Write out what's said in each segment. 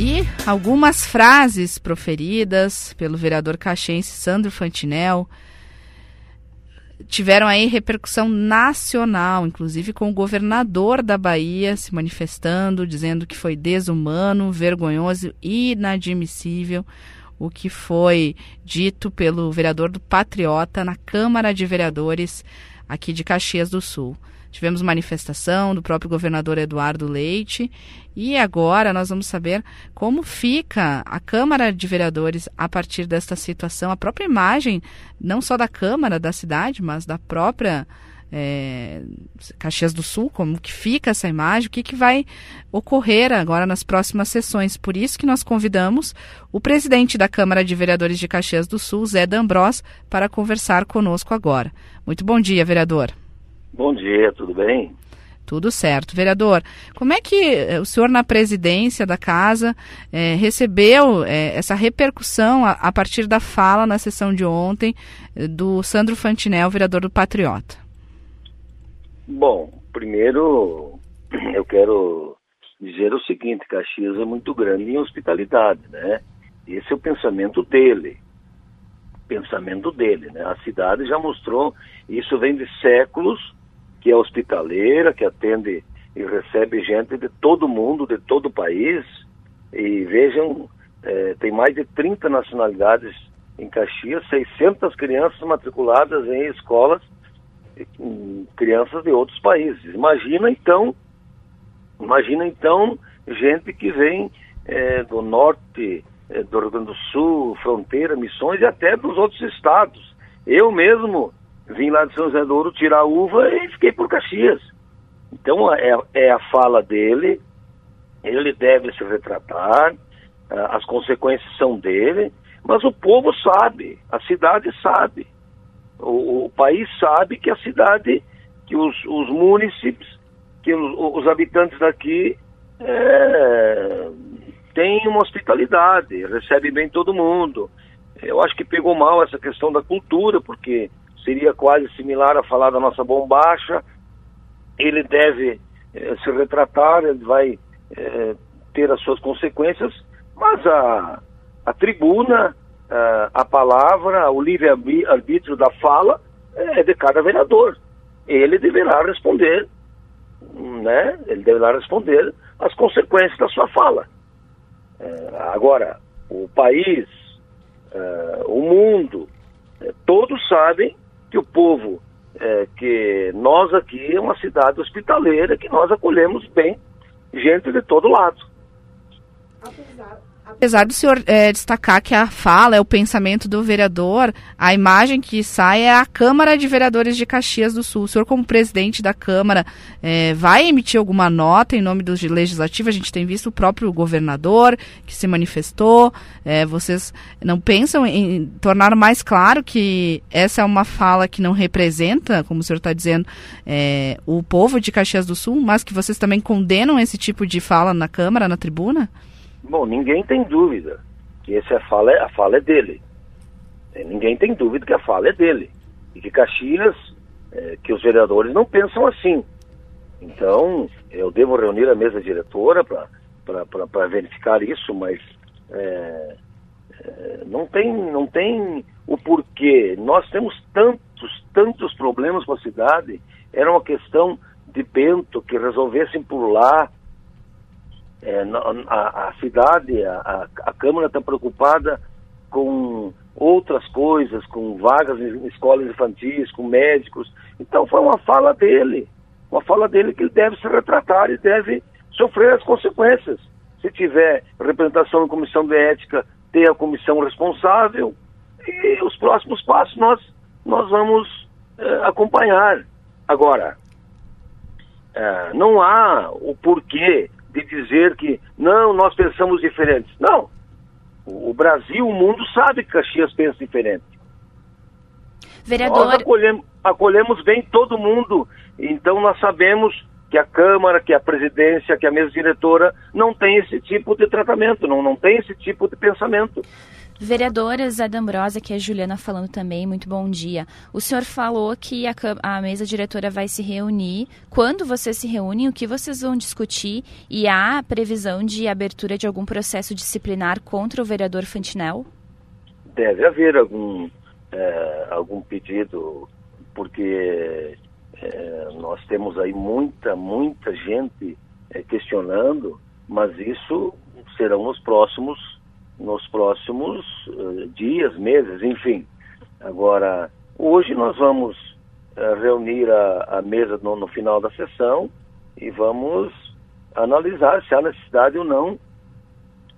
E algumas frases proferidas pelo vereador caxense Sandro Fantinel tiveram aí repercussão nacional, inclusive com o governador da Bahia se manifestando, dizendo que foi desumano, vergonhoso e inadmissível o que foi dito pelo vereador do Patriota na Câmara de Vereadores aqui de Caxias do Sul. Tivemos manifestação do próprio governador Eduardo Leite e agora nós vamos saber como fica a Câmara de Vereadores a partir desta situação, a própria imagem, não só da Câmara da cidade, mas da própria é, Caxias do Sul, como que fica essa imagem, o que, que vai ocorrer agora nas próximas sessões. Por isso que nós convidamos o presidente da Câmara de Vereadores de Caxias do Sul, Zé D'Ambros, para conversar conosco agora. Muito bom dia, vereador. Bom dia, tudo bem? Tudo certo. Vereador, como é que eh, o senhor, na presidência da casa, é, recebeu é, essa repercussão a, a, partir da fala na sessão de ontem do Sandro Fantinel, vereador do Patriota? Bom, primeiro eu quero dizer o seguinte: Caxias é muito grande em hospitalidade, né? Esse é o pensamento dele. Pensamento dele, né? A cidade já mostrou, isso vem de séculos que é hospitaleira, que atende e recebe gente de todo mundo, de todo o país. E vejam, é, tem mais de 30 nacionalidades em Caxias, 600 crianças matriculadas em escolas, crianças de outros países. Imagina então, imagina então gente que vem é, do norte, é, do Rio Grande do Sul, fronteira, missões e até dos outros estados. Eu mesmo vim lá de São José do Ouro tirar uva e fiquei por Caxias. Então é, é a fala dele, ele deve se retratar, as consequências são dele, mas o povo sabe, a cidade sabe, o, o país sabe que a cidade, que os, os municípios, que os, os habitantes daqui é, têm uma hospitalidade, recebem bem todo mundo. Eu acho que pegou mal essa questão da cultura, porque seria quase similar a falar da nossa bombacha. Ele deve eh, se retratar, ele vai eh, ter as suas consequências, mas a, a tribuna, a, a palavra, o livre-arbítrio da fala é de cada vereador. Ele deverá responder, né? Ele deverá responder as consequências da sua fala. Eh, agora, o país, o mundo, todos sabem que o povo, é, que nós aqui é uma cidade hospitaleira, que nós acolhemos bem gente de todo lado. Apesar, Apesar do senhor é, destacar que a fala é o pensamento do vereador, a imagem que sai é a Câmara de Vereadores de Caxias do Sul. O senhor, como presidente da Câmara, é, vai emitir alguma nota em nome do Legislativo? A gente tem visto o próprio governador que se manifestou. É, vocês não pensam em tornar mais claro que essa é uma fala que não representa, como o senhor está dizendo, o povo de Caxias do Sul, mas que vocês também condenam esse tipo de fala na Câmara, na tribuna? Bom, ninguém tem dúvida que essa fala é, a fala é dele. É, ninguém tem dúvida que a fala é dele. E que Caxias, é, que os vereadores não pensam assim. Então, eu devo reunir a mesa diretora para verificar isso, mas é, é, não, tem, não tem o porquê. Nós temos tantos, tantos problemas com a cidade. Era uma questão de Bento que resolvessem por lá, é, a, a, cidade, a, a Câmara está preocupada com outras coisas, com vagas em escolas infantis, com médicos. Então foi uma fala dele, uma fala dele que ele deve se retratar e deve sofrer as consequências. Se tiver representação em comissão de ética, ter a comissão responsável e os próximos passos nós, nós vamos é, acompanhar. Agora, é, não há o porquê de dizer que não, nós pensamos diferentes. Não. O Brasil, o mundo sabe que Caxias pensa diferente. Vereador... Nós acolhemos, acolhemos bem todo mundo, então nós sabemos que a Câmara, que a presidência, que a mesa diretora não tem esse tipo de tratamento, não, não tem esse tipo de pensamento. Vereadora Zé D'Ambrosa, que é a Juliana falando também, muito bom dia. O senhor falou que a, a, mesa diretora vai se reunir. Quando vocês se reúnem, o que vocês vão discutir? E há previsão de abertura de algum processo disciplinar contra o vereador Fantinel? Deve haver algum, é, algum pedido, porque é, nós temos aí muita, muita gente é, questionando, mas isso serão nos próximos nos próximos uh, dias, meses, enfim. Agora, hoje nós vamos uh, reunir a, a mesa no, no, final da sessão e vamos analisar se há necessidade ou não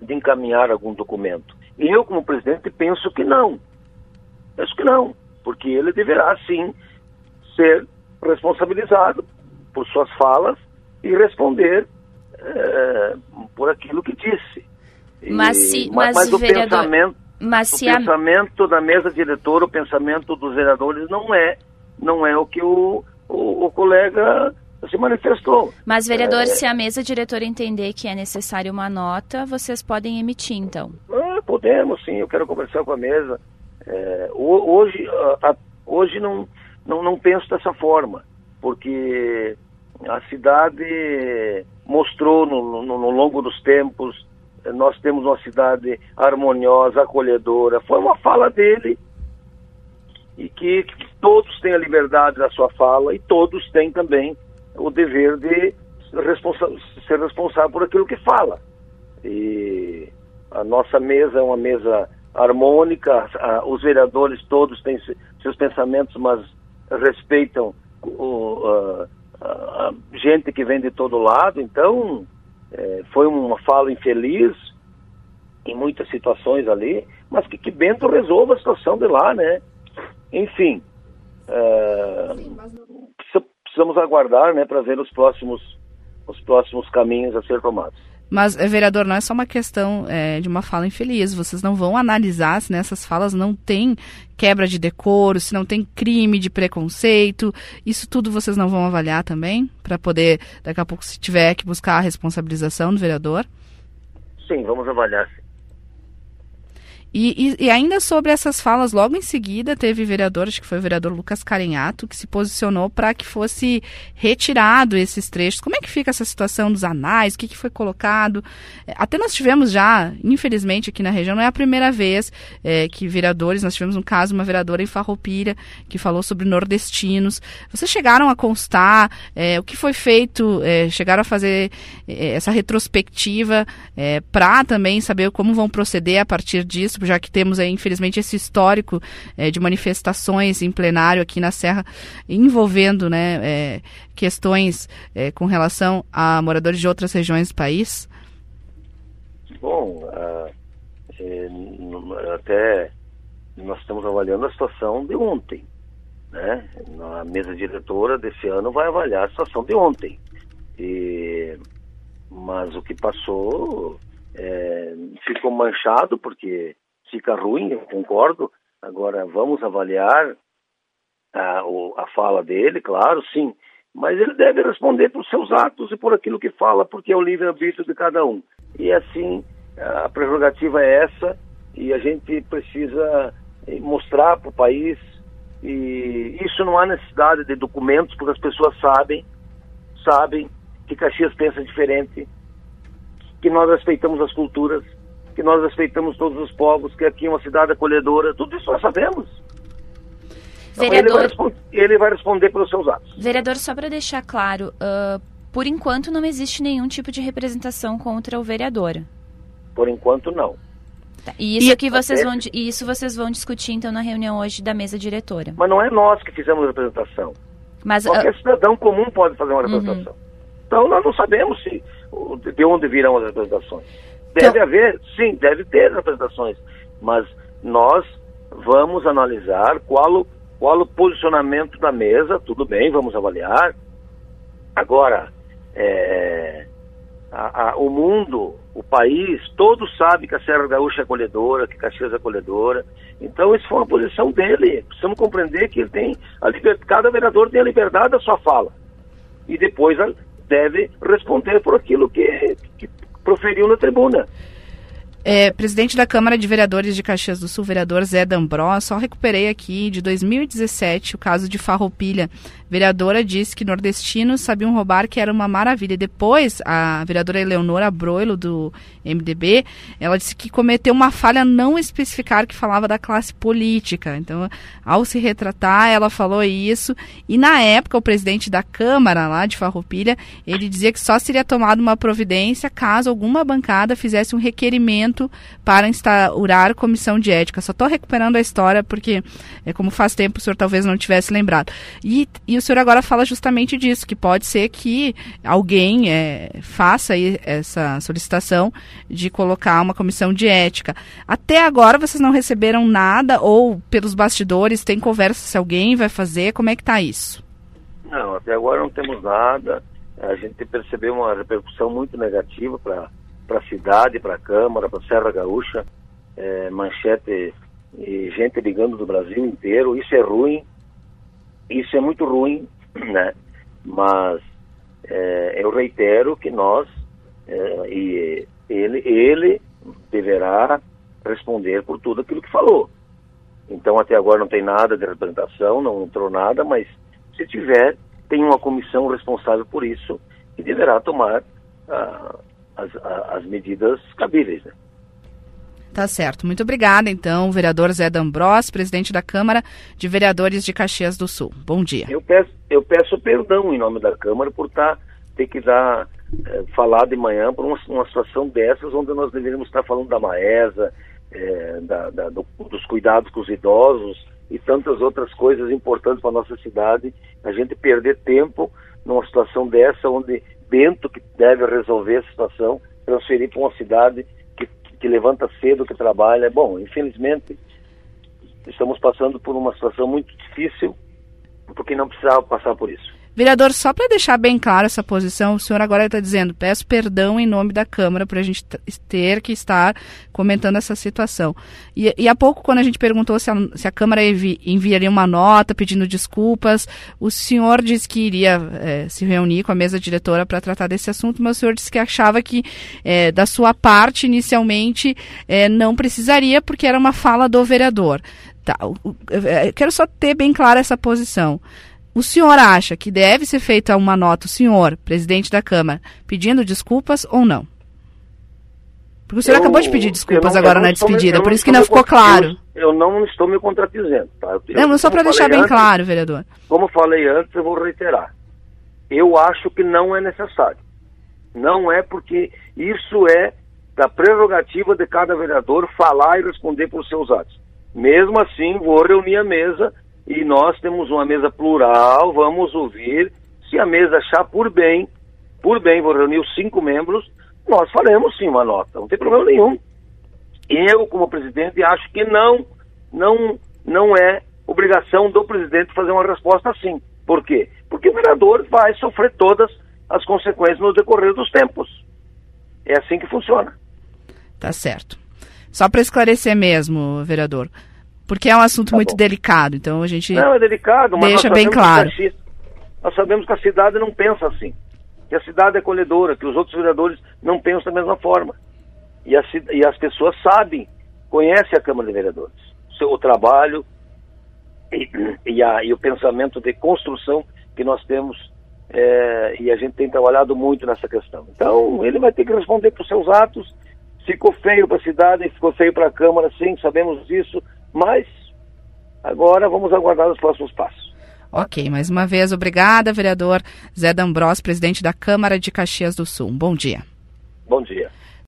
de encaminhar algum documento. E eu, como presidente, penso que não. Penso que não, porque ele deverá, sim, ser responsabilizado por suas falas e responder uh, por aquilo que disse. Mas, se, mas, mas, o vereador, pensamento, mas o pensamento a... da mesa diretora, o pensamento dos vereadores não é, não é o que o, o, o colega se manifestou. Mas, vereador, é... se a mesa diretora entender que é necessário uma nota, vocês podem emitir, então? Ah, podemos, sim. Eu quero conversar com a mesa. É, hoje, hoje não, não, não penso dessa forma, porque a cidade mostrou no, no, no longo dos tempos nós temos uma cidade harmoniosa, acolhedora. Foi uma fala dele e que, que todos têm a liberdade da sua fala e todos têm também o dever de responsa ser responsável por aquilo que fala. E a nossa mesa é uma mesa harmônica, os vereadores todos têm seus pensamentos, mas respeitam o, a, a gente que vem de todo lado, então é, foi uma fala infeliz em muitas situações ali, mas que, que Bento resolva a situação de lá, né? Enfim, é, precisamos aguardar, né, para ver os próximos, os próximos caminhos a ser tomados. Mas, eh, vereador, não é só uma questão é, de uma fala infeliz. Vocês não vão analisar se nessas falas não tem quebra de decoro, se não tem crime de preconceito. Isso tudo vocês não vão avaliar também? Para poder, daqui a pouco, se tiver que buscar a responsabilização do vereador? Sim, vamos avaliar. E, e, e, ainda sobre essas falas, logo em seguida teve vereador, acho que foi o vereador Lucas Carenhato, que se posicionou para que fosse retirado esses trechos. Como é que fica essa situação dos anais? O que, que foi colocado? É, até nós tivemos já, infelizmente, aqui na região, não é a primeira vez é, que vereadores, nós tivemos um caso, uma vereadora em Farroupilha, que falou sobre nordestinos. Vocês chegaram a constar é, o que foi feito, é, chegaram a fazer é, essa retrospectiva é, para também saber como vão proceder a partir disso? Já que temos aí, infelizmente, esse histórico é, de manifestações em plenário aqui na Serra envolvendo né, é, questões é, com relação a moradores de outras regiões do país? Bom, uh, até nós estamos avaliando a situação de ontem. Né? A mesa diretora desse ano vai avaliar a situação de ontem. E, mas o que passou é, ficou manchado porque fica ruim, eu concordo. Agora, vamos avaliar a, o, a fala dele, claro, sim. Mas ele deve responder por seus atos e por aquilo que fala, porque é o livre-arbítrio de cada um. E assim, a prerrogativa é essa, e a gente precisa eh, mostrar para o país. E isso não há necessidade de documentos, porque as pessoas sabem, sabem que Caxias pensa diferente, que nós respeitamos as culturas, que nós respeitamos todos os povos, que aqui é uma cidade acolhedora, tudo isso nós sabemos. Vereador... Então, ele, vai ele, vai responder pelos seus atos. Vereador, só para deixar claro, uh, por enquanto não existe nenhum tipo de representação contra o vereador. Por enquanto não. Tá. E isso e que vocês vão isso vocês vão discutir então na reunião hoje da mesa diretora. Mas não é nós que fizemos a representação. Mas qualquer uh... cidadão comum pode fazer uma representação. Uhum. Então nós não sabemos se de onde virão as representações. Deve então... haver, sim, deve ter representações, mas nós vamos analisar qual o, qual o posicionamento da mesa, tudo bem, vamos avaliar. Agora, é, a, a, o mundo, o país, todos sabem que a Serra Gaúcha é acolhedora, que Caxias é acolhedora. Então, isso foi uma posição dele. Precisamos compreender que ele tem a liber... cada vereador tem a liberdade da sua fala. E depois deve responder por aquilo que, que proferiu na tribuna. É, presidente da Câmara de Vereadores de Caxias do Sul, vereador Zé D'Ambró, só recuperei aqui de 2017 o caso de Farroupilha. Vereadora disse que nordestinos sabiam roubar, que era uma maravilha. Depois, a vereadora Eleonora Broilo, do MDB, ela disse que cometeu uma falha não especificar que falava da classe política. Então, ao se retratar, ela falou isso. E na época, o presidente da Câmara lá de Farroupilha, ele dizia que só seria tomada uma providência caso alguma bancada fizesse um requerimento para instaurar comissão de ética. Só estou recuperando a história porque, é, como faz tempo, o senhor talvez não tivesse lembrado. E, e o senhor agora fala justamente disso, que pode ser que alguém é, faça essa solicitação de colocar uma comissão de ética. Até agora vocês não receberam nada ou pelos bastidores tem conversa se alguém vai fazer? Como é que está isso? Não, até agora não temos nada. A gente percebeu uma repercussão muito negativa para a cidade, para a Câmara, para a Serra Gaúcha, é, manchete e gente ligando do Brasil inteiro. Isso é ruim, isso é muito ruim, né? Mas é, eu reitero que nós é, e ele, ele deverá responder por tudo aquilo que falou. Então até agora não tem nada de representação, não entrou nada, mas se tiver, tem uma comissão responsável por isso e deverá tomar ah, as, as medidas cabíveis. Né? Tá certo. Muito obrigada, então, vereador Zé D'Ambrós, presidente da Câmara de Vereadores de Caxias do Sul. Bom dia. Eu peço, eu peço perdão em nome da Câmara por tá, ter que dar, é, falar de manhã por uma, uma, situação dessas, onde nós deveríamos estar falando da Maesa, é, da, da, do, dos cuidados com os idosos e tantas outras coisas importantes para a nossa cidade. A gente perder tempo numa situação dessa, onde Bento que deve resolver a situação, transferir para uma cidade que, levanta cedo, que trabalha. Bom, infelizmente, estamos passando por uma situação muito difícil, porque não precisava passar por isso. Vereador, só para deixar bem claro essa posição, o senhor agora está dizendo, peço perdão em nome da Câmara por a gente ter que estar comentando essa situação. E, e há pouco, quando a gente perguntou se a, se a Câmara envi, enviaria uma nota pedindo desculpas, o senhor disse que iria é, se reunir com a mesa diretora para tratar desse assunto, mas o senhor disse que achava que, é, da sua parte, inicialmente, é, não precisaria, porque era uma fala do vereador. Tá, quero só ter bem clara essa posição. O senhor acha que deve ser feita uma nota, o senhor, presidente da Câmara, pedindo desculpas ou não? Porque o senhor eu, acabou de pedir desculpas não, agora na despedida, me, por isso que não ficou claro. Eu, eu, não estou me contradizendo, tá? Eu, não, só para deixar bem antes, claro, vereador. Como falei antes, eu vou reiterar. Eu acho que não é necessário. Não é porque isso é da prerrogativa de cada vereador falar e responder por seus atos. Mesmo assim, vou reunir a mesa e nós temos uma mesa plural, vamos ouvir. Se a mesa achar por bem, por bem, vou reunir os cinco membros, nós faremos sim uma nota, não tem problema nenhum. Eu, como presidente, acho que não, não, não é obrigação do presidente fazer uma resposta assim. Por quê? Porque o vereador vai sofrer todas as consequências no decorrer dos tempos. É assim que funciona. Tá certo. Só para esclarecer mesmo, vereador, porque é um assunto tá muito bom. delicado, então a gente não, é delicado, mas deixa bem claro. Nós sabemos que a cidade não pensa assim, que a cidade é colhedora, que os outros vereadores não pensam da mesma forma. E, a, e as pessoas sabem, conhecem a Câmara de Vereadores, o seu trabalho e, e, a, e o pensamento de construção que nós temos é, e a gente tem trabalhado muito nessa questão. Então, ele vai ter que responder por seus atos. Ficou feio para a cidade, ficou feio para a Câmara, sim, sabemos disso, mas agora vamos aguardar os próximos passos. Ok, mais uma vez, obrigada, vereador Zé D'Ambrós, presidente da Câmara de Caxias do Sul. bom dia. Bom dia.